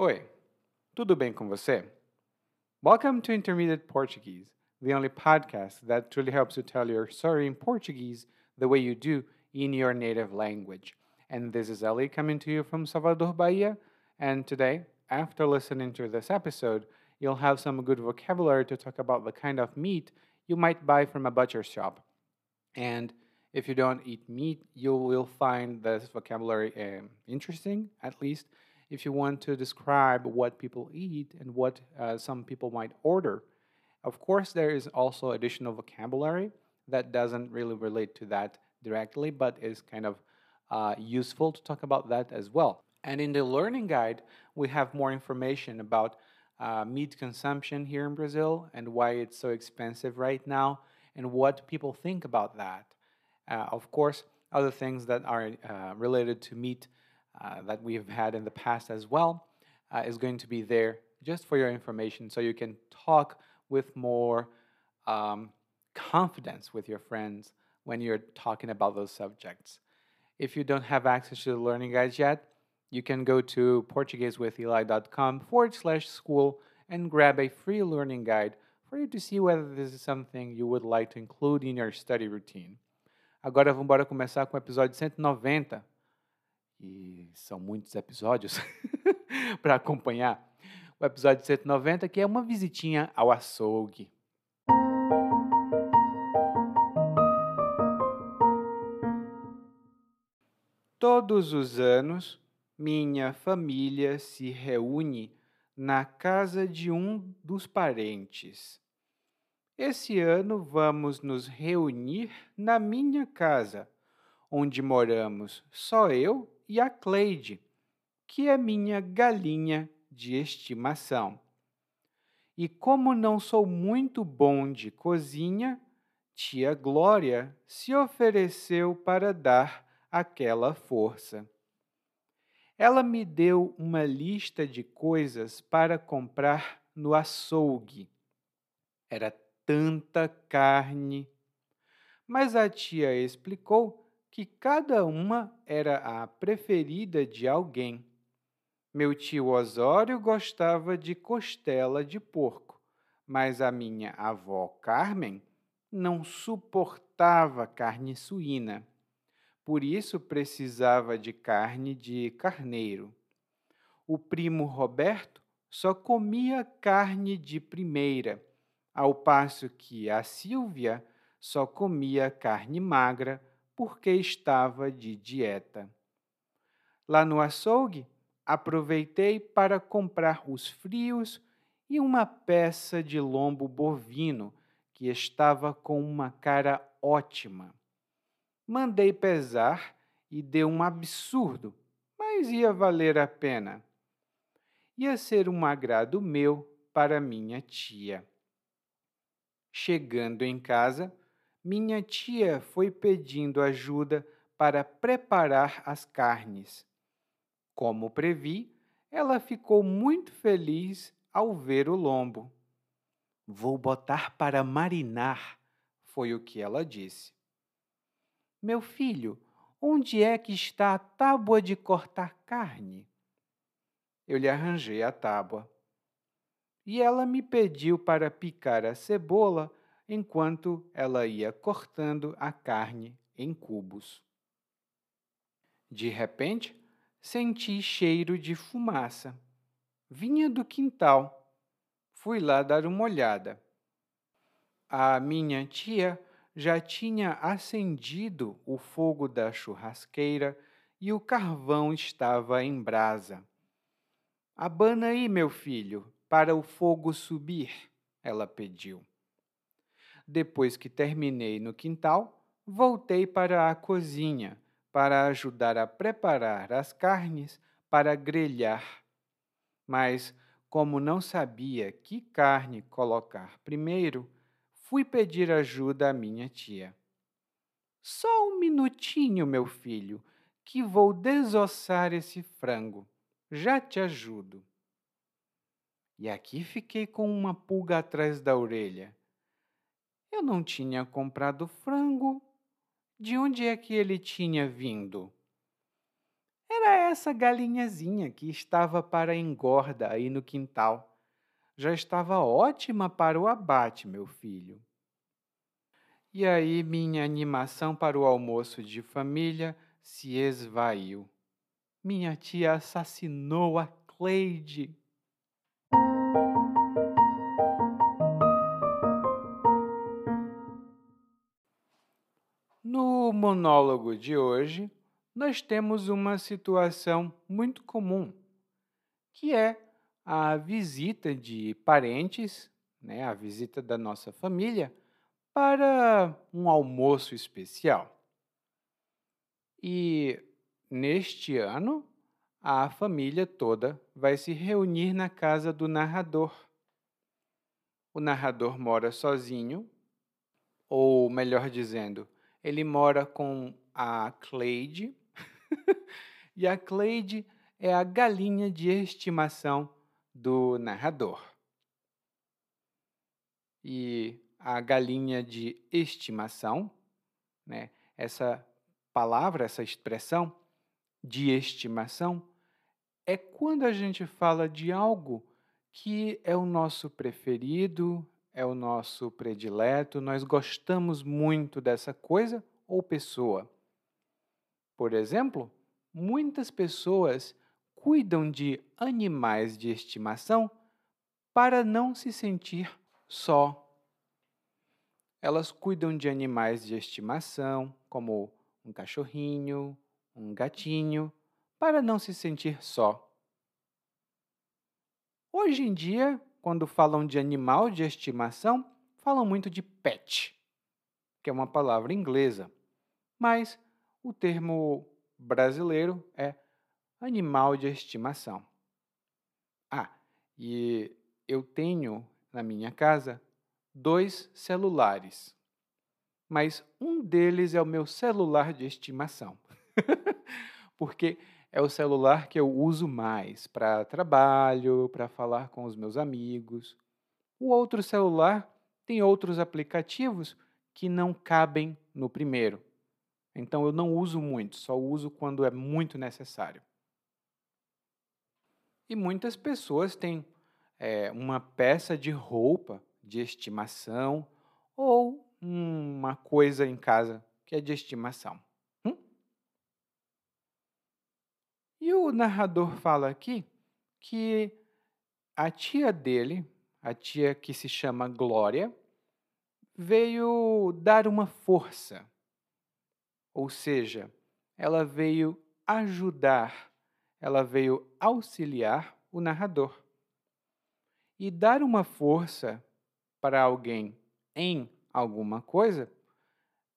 Oi, tudo bem com você? Welcome to Intermediate Portuguese, the only podcast that truly helps you tell your story in Portuguese the way you do in your native language. And this is Ali coming to you from Salvador, Bahia. And today, after listening to this episode, you'll have some good vocabulary to talk about the kind of meat you might buy from a butcher shop. And if you don't eat meat, you will find this vocabulary um, interesting, at least if you want to describe what people eat and what uh, some people might order. Of course, there is also additional vocabulary that doesn't really relate to that directly, but is kind of uh, useful to talk about that as well. And in the learning guide, we have more information about uh, meat consumption here in Brazil and why it's so expensive right now and what people think about that. Uh, of course, other things that are uh, related to meat uh, that we've had in the past as well uh, is going to be there just for your information so you can talk with more um, confidence with your friends when you're talking about those subjects. If you don't have access to the learning guides yet, you can go to portuguesewitheli.com forward slash school and grab a free learning guide for you to see whether this is something you would like to include in your study routine. Agora vamos começar com o episódio 190 e são muitos episódios para acompanhar. O episódio 190, que é uma visitinha ao açougue. Todos os anos, minha família se reúne na casa de um dos parentes. Esse ano vamos nos reunir na minha casa, onde moramos só eu e a Cleide, que é minha galinha de estimação. E como não sou muito bom de cozinha, tia Glória se ofereceu para dar aquela força. Ela me deu uma lista de coisas para comprar no açougue. Era tanta carne. Mas a tia explicou que cada uma era a preferida de alguém. Meu tio Osório gostava de costela de porco, mas a minha avó Carmen não suportava carne suína. Por isso precisava de carne de carneiro. O primo Roberto só comia carne de primeira, ao passo que a Silvia só comia carne magra porque estava de dieta. Lá no açougue, aproveitei para comprar os frios e uma peça de lombo bovino que estava com uma cara ótima. Mandei pesar e deu um absurdo, mas ia valer a pena. Ia ser um agrado meu para minha tia. Chegando em casa, minha tia foi pedindo ajuda para preparar as carnes. Como previ, ela ficou muito feliz ao ver o lombo. Vou botar para marinar, foi o que ela disse. Meu filho, onde é que está a tábua de cortar carne? Eu lhe arranjei a tábua. E ela me pediu para picar a cebola enquanto ela ia cortando a carne em cubos. De repente, senti cheiro de fumaça. Vinha do quintal. Fui lá dar uma olhada. A minha tia já tinha acendido o fogo da churrasqueira e o carvão estava em brasa. Abana aí, meu filho, para o fogo subir, ela pediu. Depois que terminei no quintal, voltei para a cozinha para ajudar a preparar as carnes para grelhar. Mas, como não sabia que carne colocar primeiro, fui pedir ajuda à minha tia. Só um minutinho, meu filho, que vou desossar esse frango. Já te ajudo. E aqui fiquei com uma pulga atrás da orelha. Eu não tinha comprado frango. De onde é que ele tinha vindo? Era essa galinhazinha que estava para engorda aí no quintal. Já estava ótima para o abate, meu filho. E aí minha animação para o almoço de família se esvaiu. Minha tia assassinou a Cleide. Monólogo de hoje, nós temos uma situação muito comum, que é a visita de parentes, né, a visita da nossa família, para um almoço especial. E neste ano, a família toda vai se reunir na casa do narrador. O narrador mora sozinho, ou melhor dizendo, ele mora com a Cleide, e a Cleide é a galinha de estimação do narrador. E a galinha de estimação, né? essa palavra, essa expressão de estimação, é quando a gente fala de algo que é o nosso preferido, é o nosso predileto, nós gostamos muito dessa coisa ou pessoa. Por exemplo, muitas pessoas cuidam de animais de estimação para não se sentir só. Elas cuidam de animais de estimação, como um cachorrinho, um gatinho, para não se sentir só. Hoje em dia, quando falam de animal de estimação, falam muito de pet, que é uma palavra inglesa, mas o termo brasileiro é animal de estimação. Ah, e eu tenho na minha casa dois celulares, mas um deles é o meu celular de estimação, porque é o celular que eu uso mais para trabalho, para falar com os meus amigos. O outro celular tem outros aplicativos que não cabem no primeiro. Então eu não uso muito, só uso quando é muito necessário. E muitas pessoas têm é, uma peça de roupa de estimação ou uma coisa em casa que é de estimação. Hum? E o narrador fala aqui que a tia dele, a tia que se chama Glória, veio dar uma força ou seja, ela veio ajudar, ela veio auxiliar o narrador. E dar uma força para alguém em alguma coisa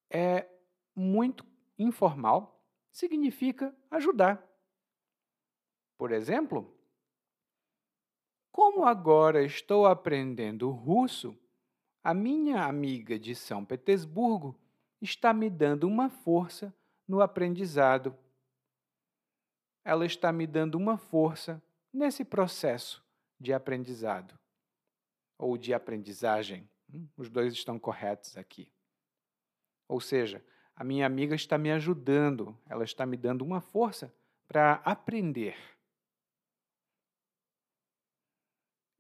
é muito informal, significa ajudar. Por exemplo, como agora estou aprendendo russo, a minha amiga de São Petersburgo está me dando uma força no aprendizado. Ela está me dando uma força nesse processo de aprendizado ou de aprendizagem. Hum, os dois estão corretos aqui. Ou seja, a minha amiga está me ajudando, ela está me dando uma força para aprender.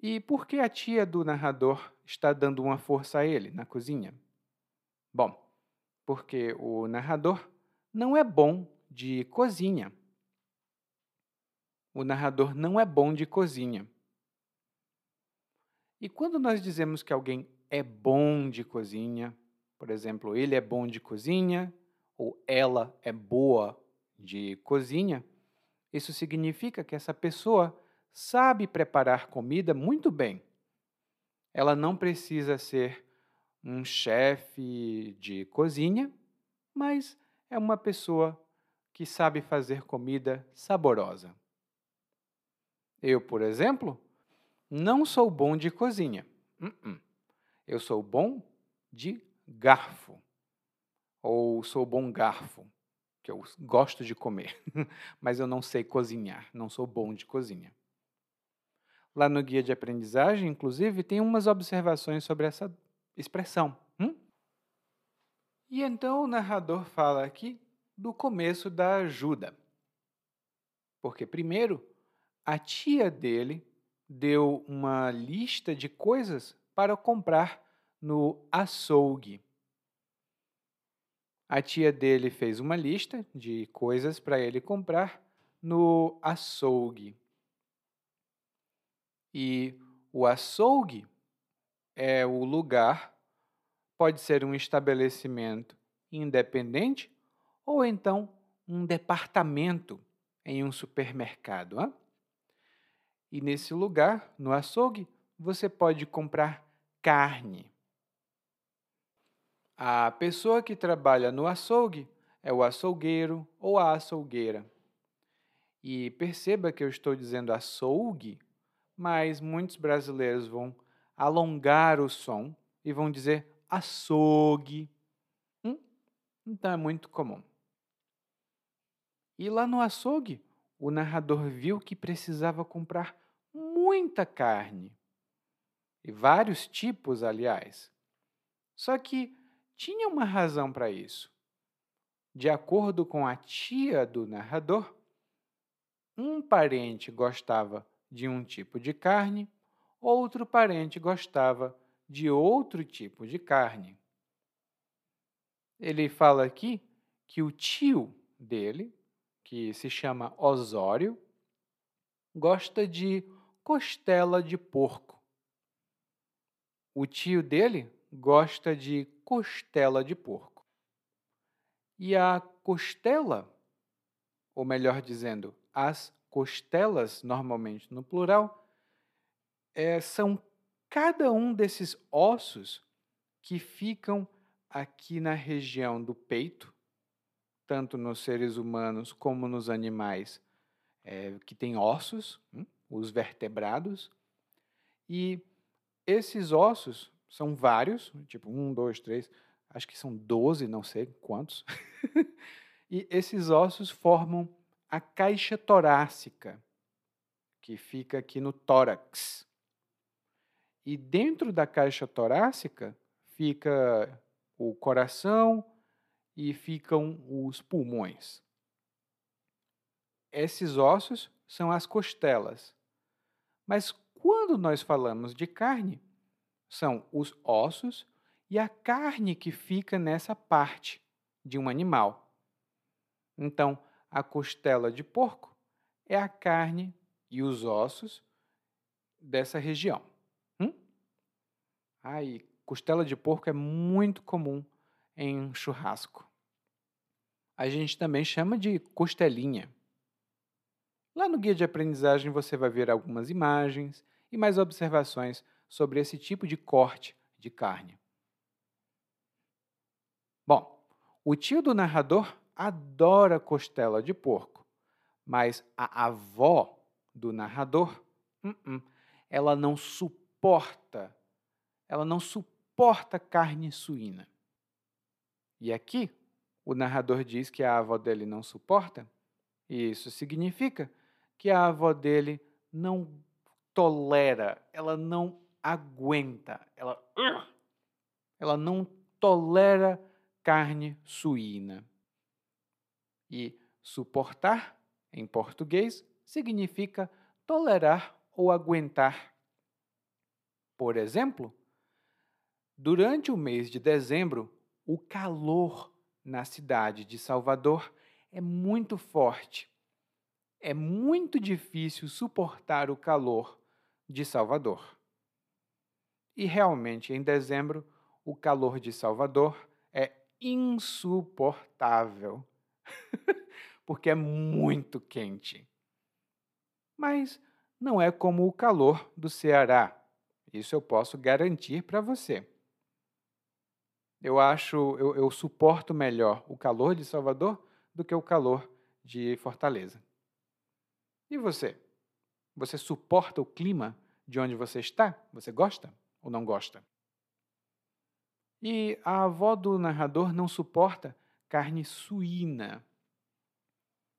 E por que a tia do narrador está dando uma força a ele na cozinha? Bom, porque o narrador não é bom de cozinha. O narrador não é bom de cozinha. E quando nós dizemos que alguém é bom de cozinha, por exemplo, ele é bom de cozinha ou ela é boa de cozinha, isso significa que essa pessoa sabe preparar comida muito bem. Ela não precisa ser um chefe de cozinha, mas é uma pessoa que sabe fazer comida saborosa. Eu, por exemplo, não sou bom de cozinha. Uh -uh. Eu sou bom de garfo. Ou sou bom garfo, que eu gosto de comer, mas eu não sei cozinhar, não sou bom de cozinha. Lá no guia de aprendizagem, inclusive, tem umas observações sobre essa expressão. Hum? E então o narrador fala aqui do começo da ajuda. Porque, primeiro, a tia dele deu uma lista de coisas para comprar no açougue. A tia dele fez uma lista de coisas para ele comprar no açougue. E o açougue é o lugar, pode ser um estabelecimento independente ou então um departamento em um supermercado. Hein? E nesse lugar, no açougue, você pode comprar carne. A pessoa que trabalha no açougue é o açougueiro ou a açougueira. E perceba que eu estou dizendo açougue, mas muitos brasileiros vão alongar o som e vão dizer açougue. Hum? Então é muito comum. E lá no açougue, o narrador viu que precisava comprar muita carne. E vários tipos, aliás. Só que tinha uma razão para isso. De acordo com a tia do narrador, um parente gostava de um tipo de carne, outro parente gostava de outro tipo de carne. Ele fala aqui que o tio dele, que se chama Osório, gosta de costela de porco. O tio dele gosta de costela de porco. E a costela, ou melhor dizendo, as costelas, normalmente no plural, é, são cada um desses ossos que ficam aqui na região do peito, tanto nos seres humanos como nos animais é, que têm ossos, hum, os vertebrados. E esses ossos são vários, tipo um, dois, três, acho que são doze, não sei quantos. e esses ossos formam a caixa torácica, que fica aqui no tórax. E dentro da caixa torácica fica o coração e ficam os pulmões. Esses ossos são as costelas. Mas quando nós falamos de carne, são os ossos e a carne que fica nessa parte de um animal. Então, a costela de porco é a carne e os ossos dessa região. Hum? Ai, costela de porco é muito comum em churrasco. A gente também chama de costelinha. Lá no guia de aprendizagem você vai ver algumas imagens e mais observações sobre esse tipo de corte de carne. Bom, o tio do narrador adora costela de porco, mas a avó do narrador, uh -uh, ela não suporta, ela não suporta carne suína. E aqui, o narrador diz que a avó dele não suporta, e isso significa que a avó dele não tolera, ela não aguenta, ela, ela não tolera carne suína. E suportar, em português, significa tolerar ou aguentar. Por exemplo, durante o mês de dezembro, o calor na cidade de Salvador é muito forte. É muito difícil suportar o calor de Salvador. E realmente, em dezembro, o calor de Salvador é insuportável. porque é muito quente. Mas não é como o calor do Ceará. Isso eu posso garantir para você. Eu acho, eu, eu suporto melhor o calor de Salvador do que o calor de Fortaleza. E você? Você suporta o clima de onde você está? Você gosta ou não gosta? E a avó do narrador não suporta carne suína,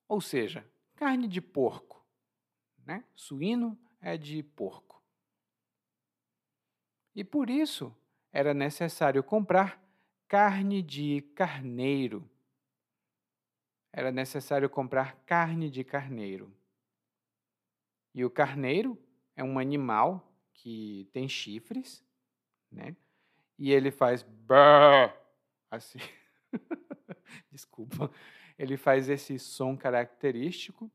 ou seja, carne de porco. Né? Suíno é de porco. E por isso era necessário comprar carne de carneiro. Era necessário comprar carne de carneiro. E o carneiro é um animal que tem chifres, né? E ele faz assim. Desculpa. Ele faz esse som característico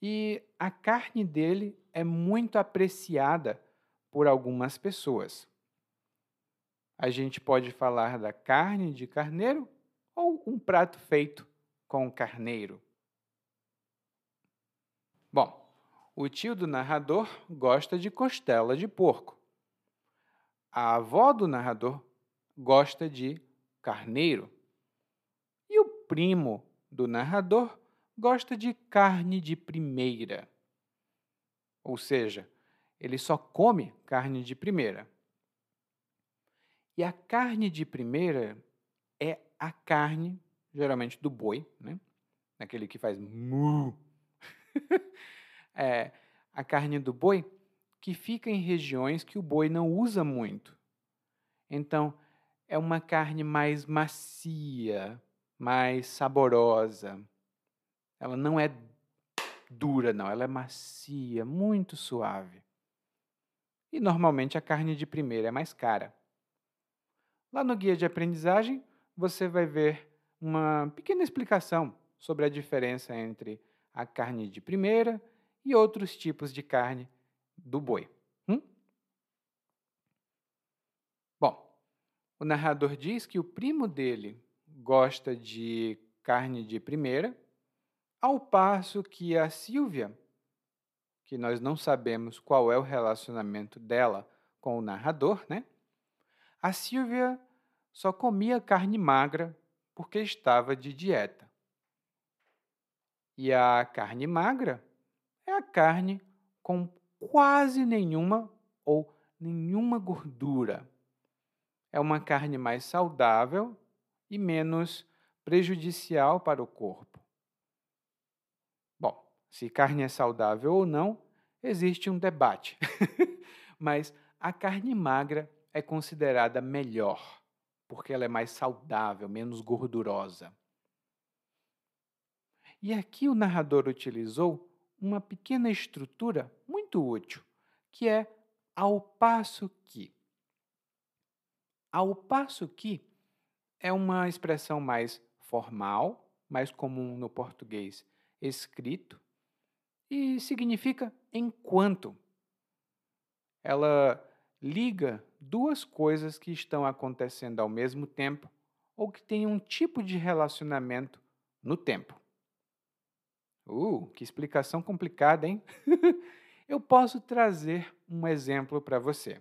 e a carne dele é muito apreciada por algumas pessoas. A gente pode falar da carne de carneiro ou um prato feito com carneiro. Bom, o tio do narrador gosta de costela de porco. A avó do narrador gosta de carneiro. Primo do narrador gosta de carne de primeira. Ou seja, ele só come carne de primeira. E a carne de primeira é a carne, geralmente do boi, né? Aquele que faz mu. é a carne do boi que fica em regiões que o boi não usa muito. Então, é uma carne mais macia, mais saborosa. Ela não é dura, não, ela é macia, muito suave. E normalmente a carne de primeira é mais cara. Lá no guia de aprendizagem, você vai ver uma pequena explicação sobre a diferença entre a carne de primeira e outros tipos de carne do boi. Hum? Bom, o narrador diz que o primo dele gosta de carne de primeira, ao passo que a Silvia, que nós não sabemos qual é o relacionamento dela com o narrador, né? A Silvia só comia carne magra porque estava de dieta. E a carne magra é a carne com quase nenhuma ou nenhuma gordura. É uma carne mais saudável e menos prejudicial para o corpo. Bom, se carne é saudável ou não, existe um debate. Mas a carne magra é considerada melhor, porque ela é mais saudável, menos gordurosa. E aqui o narrador utilizou uma pequena estrutura muito útil, que é ao passo que. Ao passo que é uma expressão mais formal, mais comum no português escrito, e significa enquanto. Ela liga duas coisas que estão acontecendo ao mesmo tempo ou que têm um tipo de relacionamento no tempo. Uh, que explicação complicada, hein? Eu posso trazer um exemplo para você.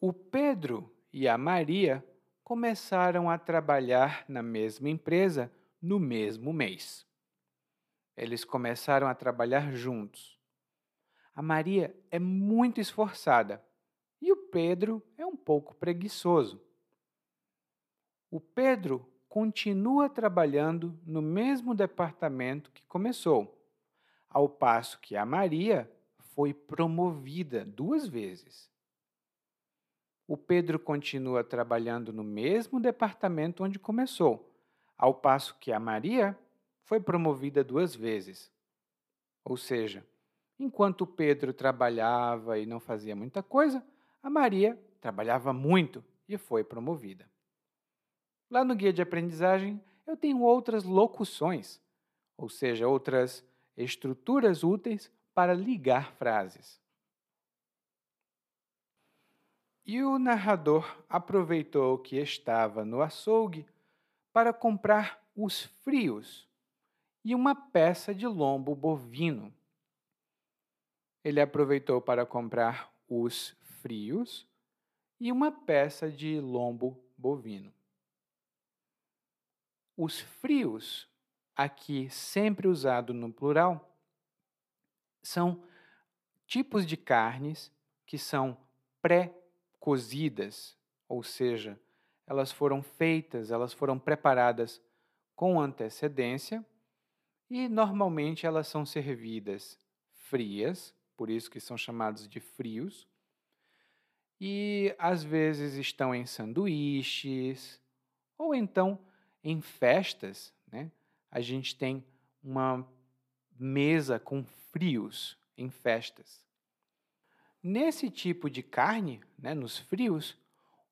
O Pedro e a Maria começaram a trabalhar na mesma empresa no mesmo mês. Eles começaram a trabalhar juntos. A Maria é muito esforçada e o Pedro é um pouco preguiçoso. O Pedro continua trabalhando no mesmo departamento que começou, ao passo que a Maria foi promovida duas vezes. O Pedro continua trabalhando no mesmo departamento onde começou, ao passo que a Maria foi promovida duas vezes. Ou seja, enquanto Pedro trabalhava e não fazia muita coisa, a Maria trabalhava muito e foi promovida. Lá no guia de aprendizagem, eu tenho outras locuções, ou seja, outras estruturas úteis para ligar frases. E o narrador aproveitou que estava no açougue para comprar os frios e uma peça de lombo bovino. Ele aproveitou para comprar os frios e uma peça de lombo bovino. Os frios, aqui sempre usado no plural, são tipos de carnes que são pré-cozidas, ou seja, elas foram feitas, elas foram preparadas com antecedência e normalmente elas são servidas frias, por isso que são chamados de frios, e às vezes estão em sanduíches ou então em festas, né? A gente tem uma mesa com frios em festas. Nesse tipo de carne, né, nos frios,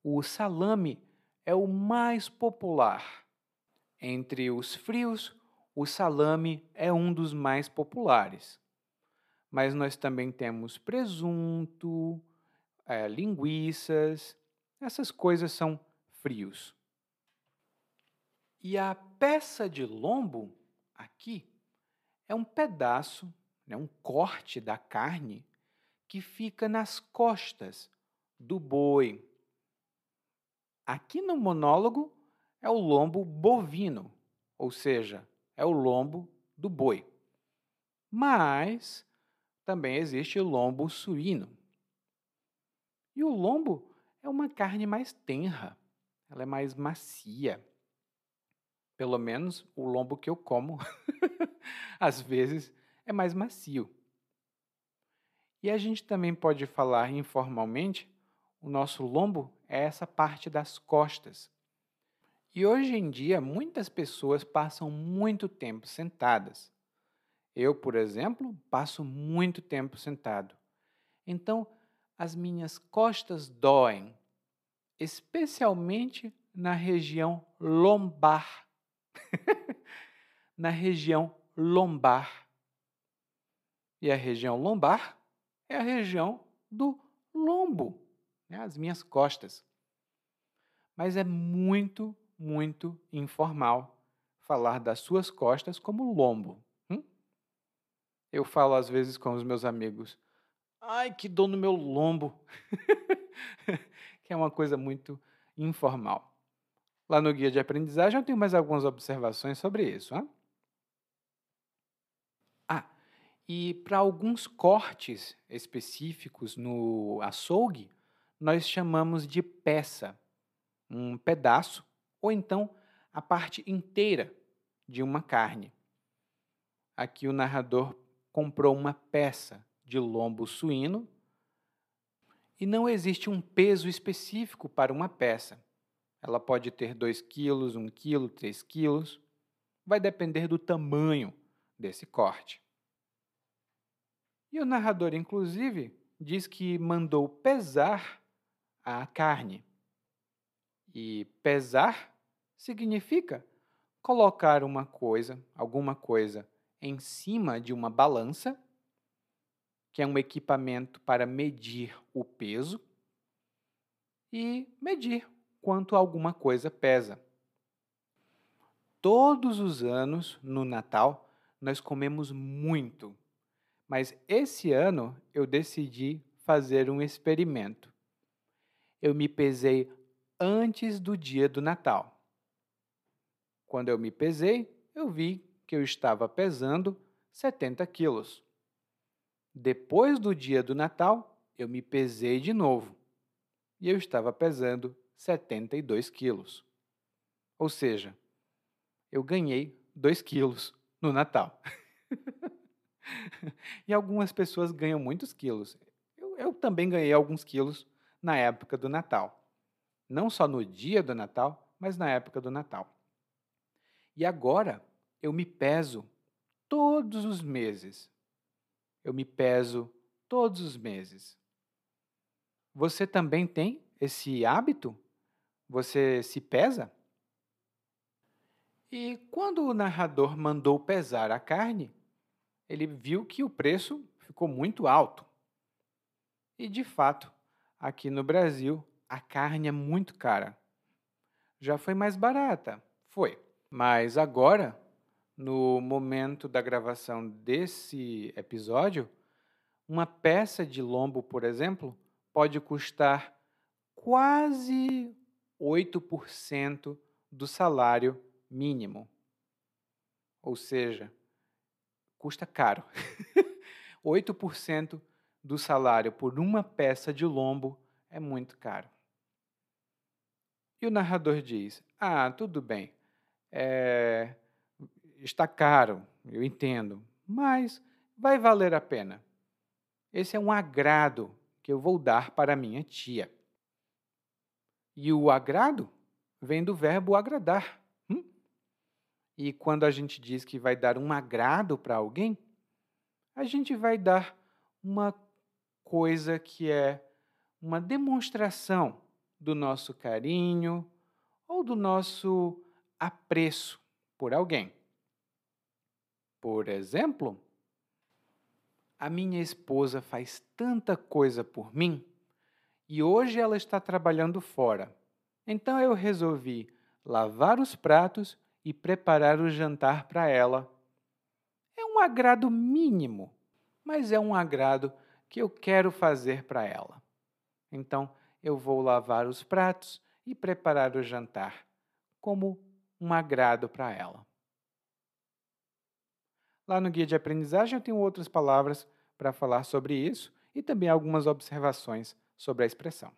o salame é o mais popular. Entre os frios, o salame é um dos mais populares. Mas nós também temos presunto, é, linguiças, essas coisas são frios. E a peça de lombo, aqui, é um pedaço, né, um corte da carne que fica nas costas do boi. Aqui no monólogo é o lombo bovino, ou seja, é o lombo do boi. Mas também existe o lombo suíno. E o lombo é uma carne mais tenra, ela é mais macia. Pelo menos o lombo que eu como, às vezes, é mais macio. E a gente também pode falar informalmente, o nosso lombo é essa parte das costas. E hoje em dia, muitas pessoas passam muito tempo sentadas. Eu, por exemplo, passo muito tempo sentado. Então, as minhas costas doem, especialmente na região lombar. na região lombar. E a região lombar é a região do lombo, né? as minhas costas. Mas é muito, muito informal falar das suas costas como lombo. Hum? Eu falo às vezes com os meus amigos, ai, que dor no meu lombo, que é uma coisa muito informal. Lá no guia de aprendizagem eu tenho mais algumas observações sobre isso. Hein? Ah, e para alguns cortes específicos no açougue, nós chamamos de peça, um pedaço, ou então a parte inteira de uma carne. Aqui o narrador comprou uma peça de lombo suíno e não existe um peso específico para uma peça. Ela pode ter 2 quilos, 1 quilo, 3 quilos. Vai depender do tamanho desse corte. E o narrador, inclusive, diz que mandou pesar a carne. E pesar significa colocar uma coisa, alguma coisa, em cima de uma balança, que é um equipamento para medir o peso, e medir quanto alguma coisa pesa. Todos os anos, no Natal, nós comemos muito, mas esse ano eu decidi fazer um experimento. Eu me pesei antes do dia do Natal. Quando eu me pesei, eu vi que eu estava pesando 70 quilos. Depois do dia do Natal, eu me pesei de novo e eu estava pesando 72 quilos. Ou seja, eu ganhei 2 quilos no Natal. e algumas pessoas ganham muitos quilos. Eu, eu, também ganhei alguns quilos na época do Natal. Não só no dia do Natal, mas na época do Natal. E agora eu me peso todos os meses. Eu me peso todos os meses. Você também tem esse hábito você se pesa? E quando o narrador mandou pesar a carne, ele viu que o preço ficou muito alto. E de fato, aqui no Brasil, a carne é muito cara. Já foi mais barata, foi. Mas agora, no momento da gravação desse episódio, uma peça de lombo, por exemplo, pode custar quase 8% do salário mínimo. Ou seja, custa caro. 8% do salário por uma peça de lombo é muito caro. E o narrador diz: Ah, tudo bem, é, está caro, eu entendo, mas vai valer a pena. Esse é um agrado que eu vou dar para minha tia. E o agrado vem do verbo agradar. E quando a gente diz que vai dar um agrado para alguém, a gente vai dar uma coisa que é uma demonstração do nosso carinho ou do nosso apreço por alguém. Por exemplo, a minha esposa faz tanta coisa por mim e hoje ela está trabalhando fora. Então eu resolvi lavar os pratos e preparar o jantar para ela. É um agrado mínimo, mas é um agrado que eu quero fazer para ela. Então eu vou lavar os pratos e preparar o jantar como um agrado para ela. Lá no guia de aprendizagem eu tenho outras palavras para falar sobre isso e também algumas observações sobre a expressão.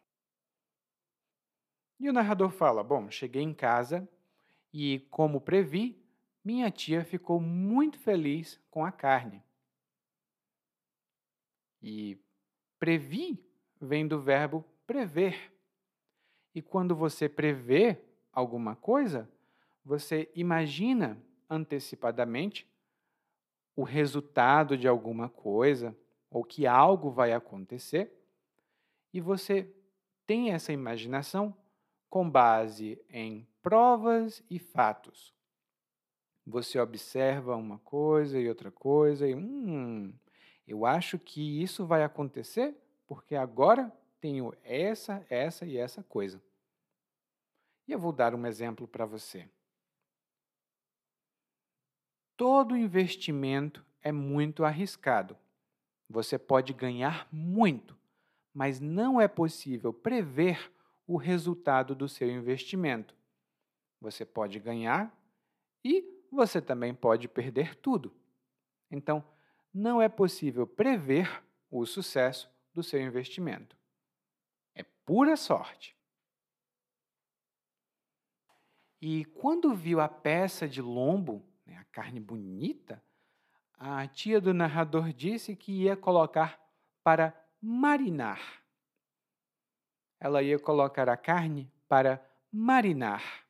E o narrador fala: Bom, cheguei em casa e, como previ, minha tia ficou muito feliz com a carne. E previ vem do verbo prever. E quando você prevê alguma coisa, você imagina antecipadamente o resultado de alguma coisa ou que algo vai acontecer, e você tem essa imaginação com base em provas e fatos. Você observa uma coisa e outra coisa e hum, eu acho que isso vai acontecer porque agora tenho essa, essa e essa coisa. E eu vou dar um exemplo para você. Todo investimento é muito arriscado. Você pode ganhar muito, mas não é possível prever o resultado do seu investimento. Você pode ganhar e você também pode perder tudo. Então, não é possível prever o sucesso do seu investimento. É pura sorte. E quando viu a peça de lombo né, a carne bonita, a tia do narrador disse que ia colocar para marinar. Ela ia colocar a carne para marinar.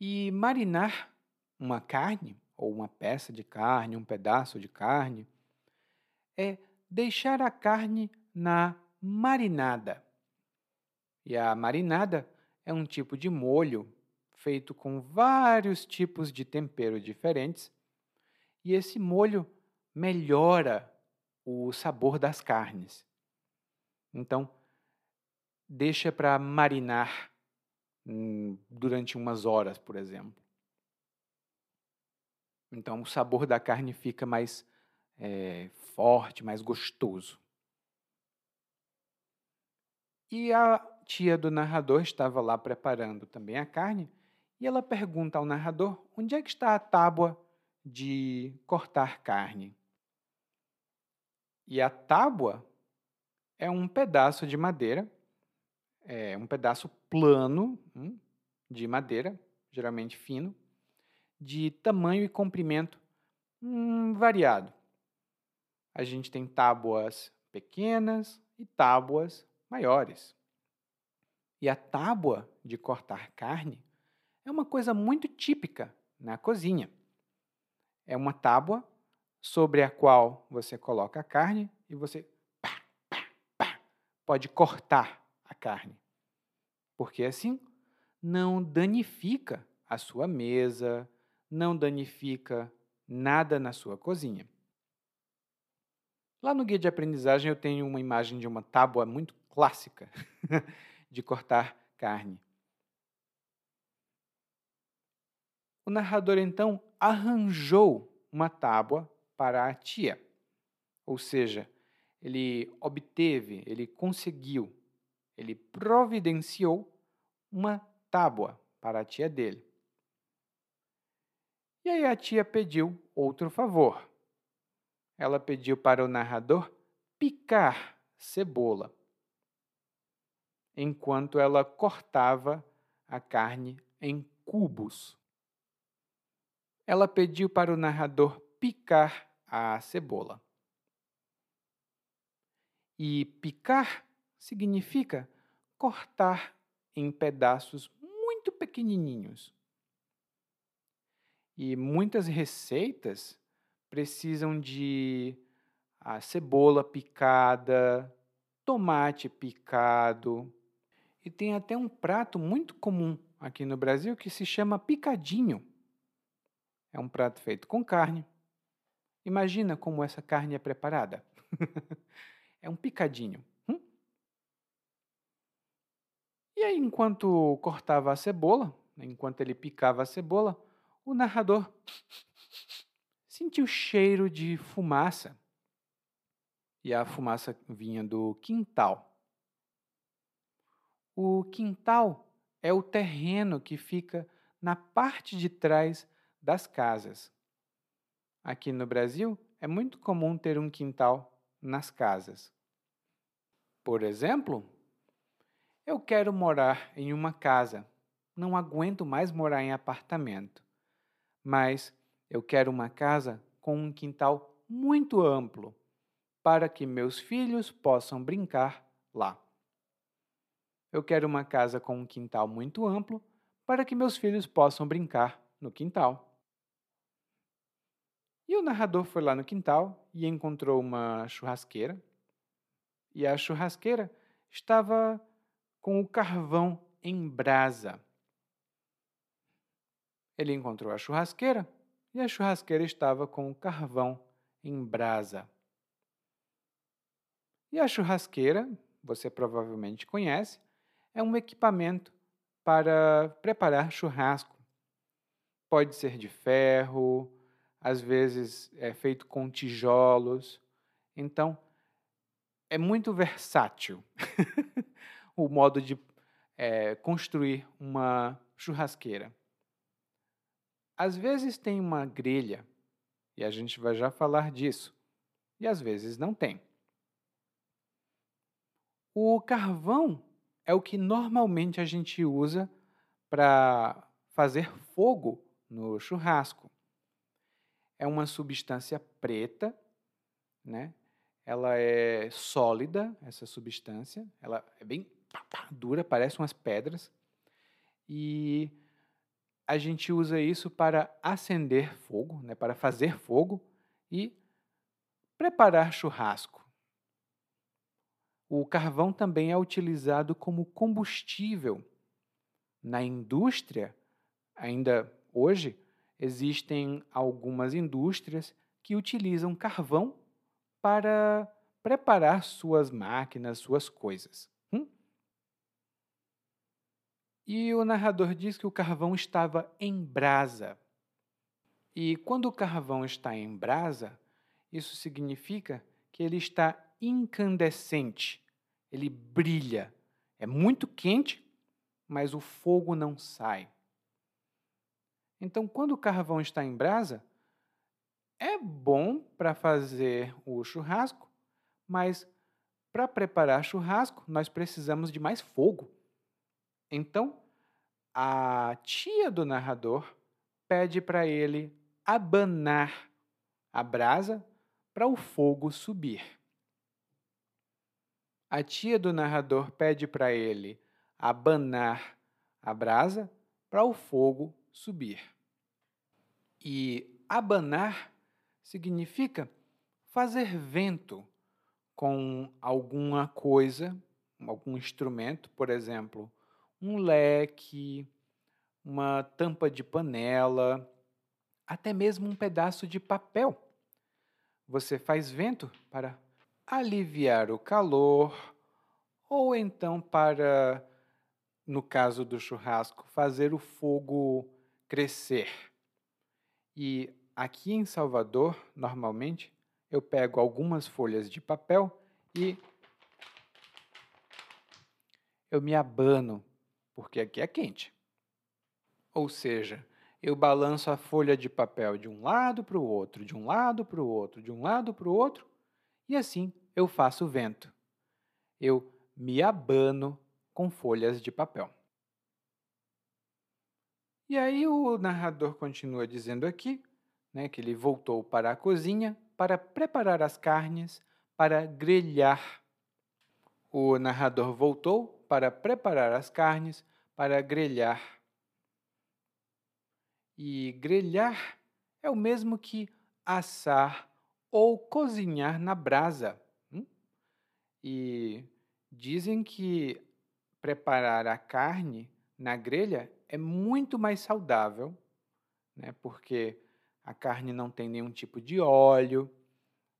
E marinar uma carne, ou uma peça de carne, um pedaço de carne, é deixar a carne na marinada. E a marinada é um tipo de molho feito com vários tipos de tempero diferentes, e esse molho melhora o sabor das carnes. Então, deixa para marinar hum, durante umas horas, por exemplo. Então, o sabor da carne fica mais é, forte, mais gostoso. E a tia do narrador estava lá preparando também a carne e ela pergunta ao narrador onde é que está a tábua de cortar carne. E a tábua é um pedaço de madeira, é um pedaço plano hum, de madeira, geralmente fino, de tamanho e comprimento hum, variado. A gente tem tábuas pequenas e tábuas maiores. E a tábua de cortar carne é uma coisa muito típica na cozinha. É uma tábua sobre a qual você coloca a carne e você pá, pá, pá, pode cortar a carne. Porque assim não danifica a sua mesa, não danifica nada na sua cozinha. Lá no guia de aprendizagem eu tenho uma imagem de uma tábua muito clássica de cortar carne. O narrador então arranjou uma tábua para a tia. Ou seja, ele obteve, ele conseguiu, ele providenciou uma tábua para a tia dele. E aí a tia pediu outro favor. Ela pediu para o narrador picar cebola, enquanto ela cortava a carne em cubos ela pediu para o narrador picar a cebola. E picar significa cortar em pedaços muito pequenininhos. E muitas receitas precisam de a cebola picada, tomate picado. E tem até um prato muito comum aqui no Brasil que se chama picadinho. É um prato feito com carne. Imagina como essa carne é preparada. é um picadinho. Hum? E aí, enquanto cortava a cebola, enquanto ele picava a cebola, o narrador sentiu cheiro de fumaça e a fumaça vinha do quintal. O quintal é o terreno que fica na parte de trás das casas. Aqui no Brasil, é muito comum ter um quintal nas casas. Por exemplo, eu quero morar em uma casa. Não aguento mais morar em apartamento. Mas eu quero uma casa com um quintal muito amplo para que meus filhos possam brincar lá. Eu quero uma casa com um quintal muito amplo para que meus filhos possam brincar no quintal. E o narrador foi lá no quintal e encontrou uma churrasqueira. E a churrasqueira estava com o carvão em brasa. Ele encontrou a churrasqueira e a churrasqueira estava com o carvão em brasa. E a churrasqueira, você provavelmente conhece, é um equipamento para preparar churrasco. Pode ser de ferro, às vezes é feito com tijolos. Então, é muito versátil o modo de é, construir uma churrasqueira. Às vezes tem uma grelha, e a gente vai já falar disso, e às vezes não tem. O carvão é o que normalmente a gente usa para fazer fogo no churrasco. É uma substância preta, né? Ela é sólida, essa substância. Ela é bem dura, parece umas pedras. E a gente usa isso para acender fogo, né? para fazer fogo e preparar churrasco. O carvão também é utilizado como combustível. Na indústria, ainda hoje, existem algumas indústrias que utilizam carvão para preparar suas máquinas, suas coisas. E o narrador diz que o carvão estava em brasa. E quando o carvão está em brasa, isso significa que ele está incandescente, ele brilha. É muito quente, mas o fogo não sai. Então, quando o carvão está em brasa, é bom para fazer o churrasco, mas para preparar churrasco, nós precisamos de mais fogo. Então, a tia do narrador pede para ele abanar a brasa para o fogo subir. A tia do narrador pede para ele abanar a brasa para o fogo subir. E abanar significa fazer vento com alguma coisa, algum instrumento, por exemplo, um leque, uma tampa de panela, até mesmo um pedaço de papel. Você faz vento para aliviar o calor, ou então para, no caso do churrasco, fazer o fogo crescer. E aqui em Salvador, normalmente, eu pego algumas folhas de papel e eu me abano, porque aqui é quente. Ou seja, eu balanço a folha de papel de um lado para o outro, de um lado para o outro, de um lado para o outro, e assim eu faço vento. Eu me abano com folhas de papel. E aí o narrador continua dizendo aqui né, que ele voltou para a cozinha para preparar as carnes para grelhar. O narrador voltou para preparar as carnes para grelhar. E grelhar é o mesmo que assar ou cozinhar na brasa. Hum? E dizem que preparar a carne na grelha é muito mais saudável, né? porque a carne não tem nenhum tipo de óleo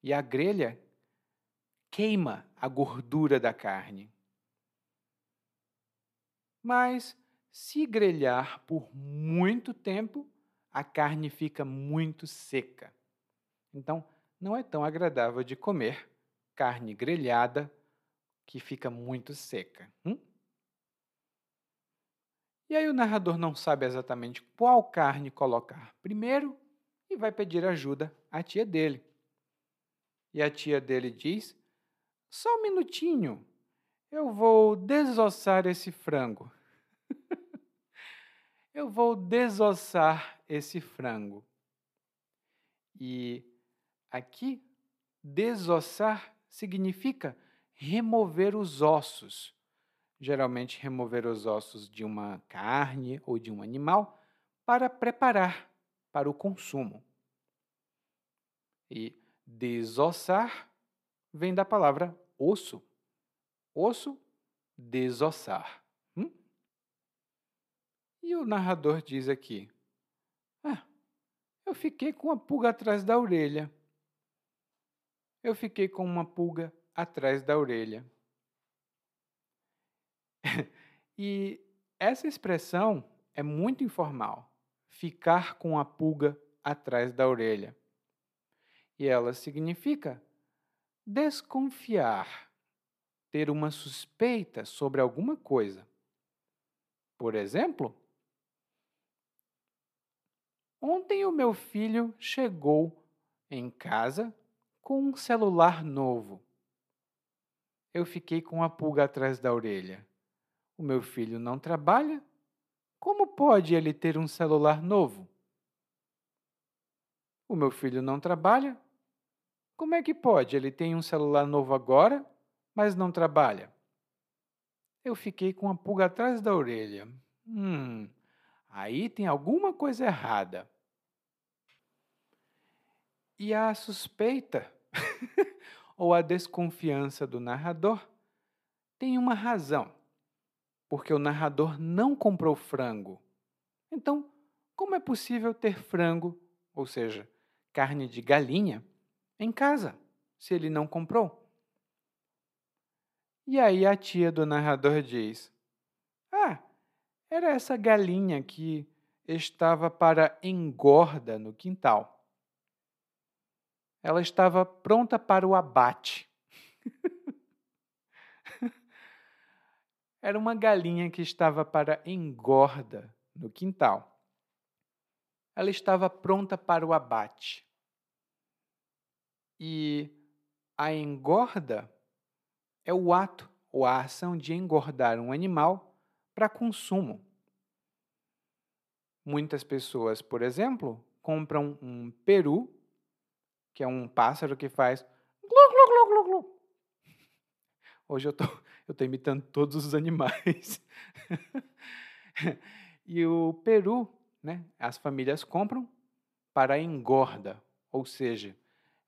e a grelha queima a gordura da carne. Mas se grelhar por muito tempo, a carne fica muito seca. Então, não é tão agradável de comer carne grelhada que fica muito seca. Hum? E aí o narrador não sabe exatamente qual carne colocar primeiro e vai pedir ajuda à tia dele. E a tia dele diz: Só um minutinho, eu vou desossar esse frango. eu vou desossar esse frango. E aqui, desossar significa remover os ossos. Geralmente, remover os ossos de uma carne ou de um animal para preparar para o consumo. E desossar vem da palavra osso. Osso, desossar. Hum? E o narrador diz aqui: Ah, eu fiquei com uma pulga atrás da orelha. Eu fiquei com uma pulga atrás da orelha. e essa expressão é muito informal. Ficar com a pulga atrás da orelha. E ela significa desconfiar, ter uma suspeita sobre alguma coisa. Por exemplo, ontem o meu filho chegou em casa com um celular novo. Eu fiquei com a pulga atrás da orelha. O meu filho não trabalha? Como pode ele ter um celular novo? O meu filho não trabalha? Como é que pode? Ele tem um celular novo agora, mas não trabalha. Eu fiquei com a pulga atrás da orelha. Hum, aí tem alguma coisa errada. E a suspeita ou a desconfiança do narrador tem uma razão, porque o narrador não comprou frango. Então, como é possível ter frango, ou seja, carne de galinha, em casa, se ele não comprou? E aí a tia do narrador diz: Ah, era essa galinha que estava para engorda no quintal ela estava pronta para o abate. Era uma galinha que estava para engorda no quintal. Ela estava pronta para o abate. E a engorda é o ato ou a ação de engordar um animal para consumo. Muitas pessoas, por exemplo, compram um peru que é um pássaro que faz glu, glu, glu, glu, glu. Hoje eu tô, eu tô imitando todos os animais. e o peru, né, as famílias compram para engorda, ou seja,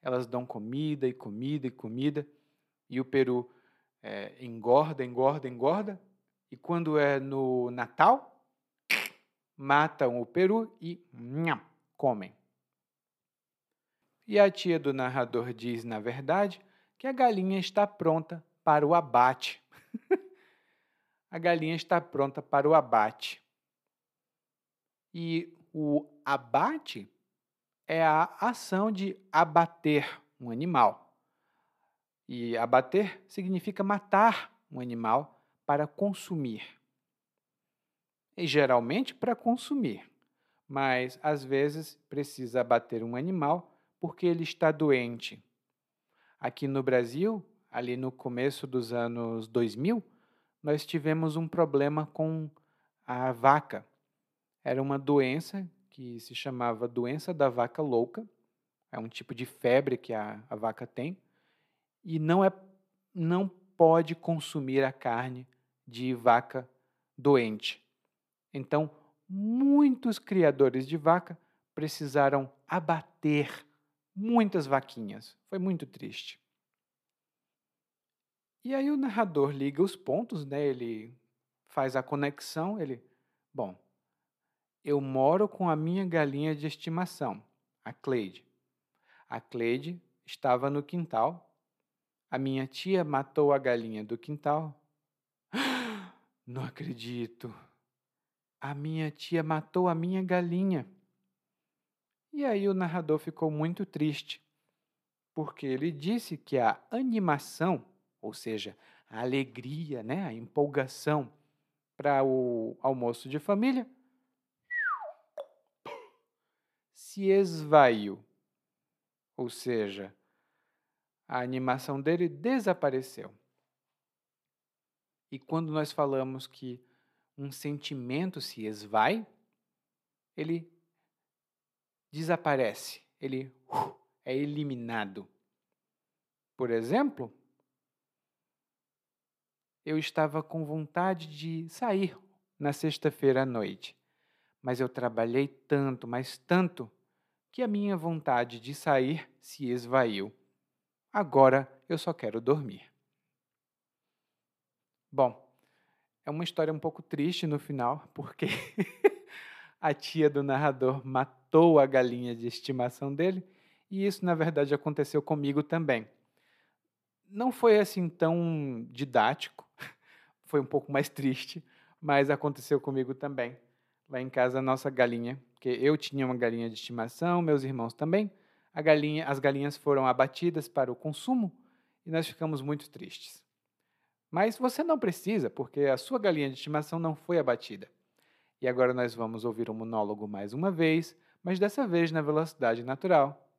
elas dão comida e comida e comida, e o peru é, engorda, engorda, engorda, e quando é no Natal, matam o peru e nham, comem. E a tia do narrador diz, na verdade, que a galinha está pronta para o abate. a galinha está pronta para o abate. E o abate é a ação de abater um animal. E abater significa matar um animal para consumir. E geralmente para consumir, mas às vezes precisa abater um animal porque ele está doente. Aqui no Brasil, ali no começo dos anos 2000, nós tivemos um problema com a vaca. Era uma doença que se chamava doença da vaca louca. É um tipo de febre que a, a vaca tem e não é não pode consumir a carne de vaca doente. Então, muitos criadores de vaca precisaram abater muitas vaquinhas. Foi muito triste. E aí o narrador liga os pontos, né? Ele faz a conexão, ele, bom, eu moro com a minha galinha de estimação, a Cleide. A Cleide estava no quintal. A minha tia matou a galinha do quintal. Não acredito. A minha tia matou a minha galinha. E aí o narrador ficou muito triste, porque ele disse que a animação, ou seja, a alegria, né, a empolgação para o almoço de família, se esvaiu. Ou seja, a animação dele desapareceu. E quando nós falamos que um sentimento se esvai, ele desaparece, ele uh, é eliminado. Por exemplo, eu estava com vontade de sair na sexta-feira à noite, mas eu trabalhei tanto, mas tanto, que a minha vontade de sair se esvaiu. Agora eu só quero dormir. Bom, é uma história um pouco triste no final, porque a tia do narrador matou a galinha de estimação dele, e isso na verdade aconteceu comigo também. Não foi assim tão didático, foi um pouco mais triste, mas aconteceu comigo também. Lá em casa, a nossa galinha, que eu tinha uma galinha de estimação, meus irmãos também, galinha, as galinhas foram abatidas para o consumo e nós ficamos muito tristes. Mas você não precisa, porque a sua galinha de estimação não foi abatida. E agora nós vamos ouvir o um monólogo mais uma vez, mas dessa vez na velocidade natural.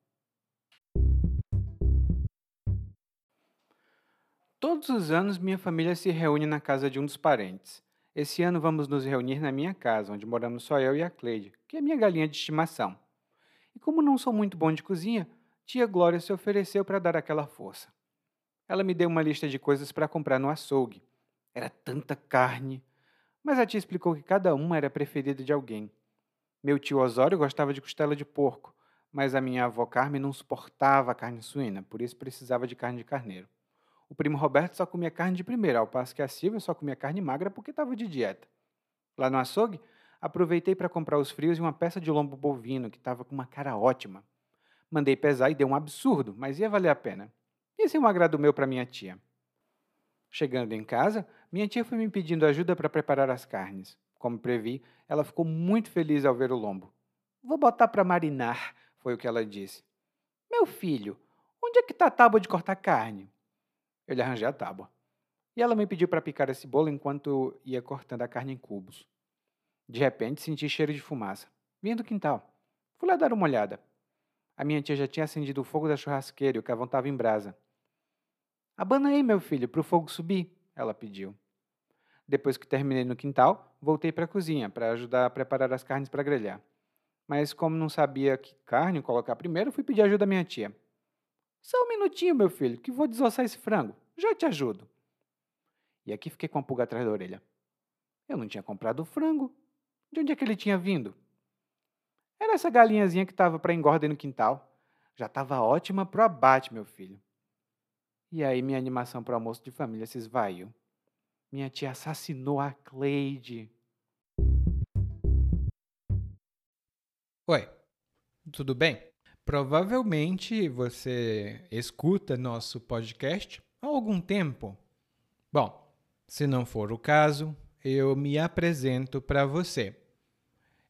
Todos os anos minha família se reúne na casa de um dos parentes. Esse ano vamos nos reunir na minha casa, onde moramos só eu e a Cleide, que é minha galinha de estimação. E como não sou muito bom de cozinha, tia Glória se ofereceu para dar aquela força. Ela me deu uma lista de coisas para comprar no açougue. Era tanta carne, mas a tia explicou que cada uma era preferida de alguém. Meu tio Osório gostava de costela de porco, mas a minha avó Carmen não suportava a carne suína, por isso precisava de carne de carneiro. O primo Roberto só comia carne de primeira, ao passo que a Silvia só comia carne magra porque estava de dieta. Lá no açougue, aproveitei para comprar os frios e uma peça de lombo bovino que estava com uma cara ótima. Mandei pesar e deu um absurdo, mas ia valer a pena. Esse é um agrado meu para minha tia. Chegando em casa, minha tia foi me pedindo ajuda para preparar as carnes. Como previ, ela ficou muito feliz ao ver o lombo. Vou botar para marinar, foi o que ela disse. Meu filho, onde é que está a tábua de cortar carne? Eu lhe arranjei a tábua. E ela me pediu para picar esse bolo enquanto ia cortando a carne em cubos. De repente, senti cheiro de fumaça. Vinha do quintal. Fui lá dar uma olhada. A minha tia já tinha acendido o fogo da churrasqueira e o cavão estava em brasa. Abana aí, meu filho, para o fogo subir, ela pediu. Depois que terminei no quintal, voltei para a cozinha para ajudar a preparar as carnes para grelhar. Mas como não sabia que carne colocar primeiro, fui pedir ajuda à minha tia. Só um minutinho, meu filho, que vou desossar esse frango. Já te ajudo. E aqui fiquei com a pulga atrás da orelha. Eu não tinha comprado o frango. De onde é que ele tinha vindo? Era essa galinhazinha que estava para engorda no quintal. Já estava ótima pro abate, meu filho. E aí minha animação para o almoço de família se esvaiu. Minha tia assassinou a Cleide. Oi, tudo bem? Provavelmente você escuta nosso podcast há algum tempo. Bom, se não for o caso, eu me apresento para você.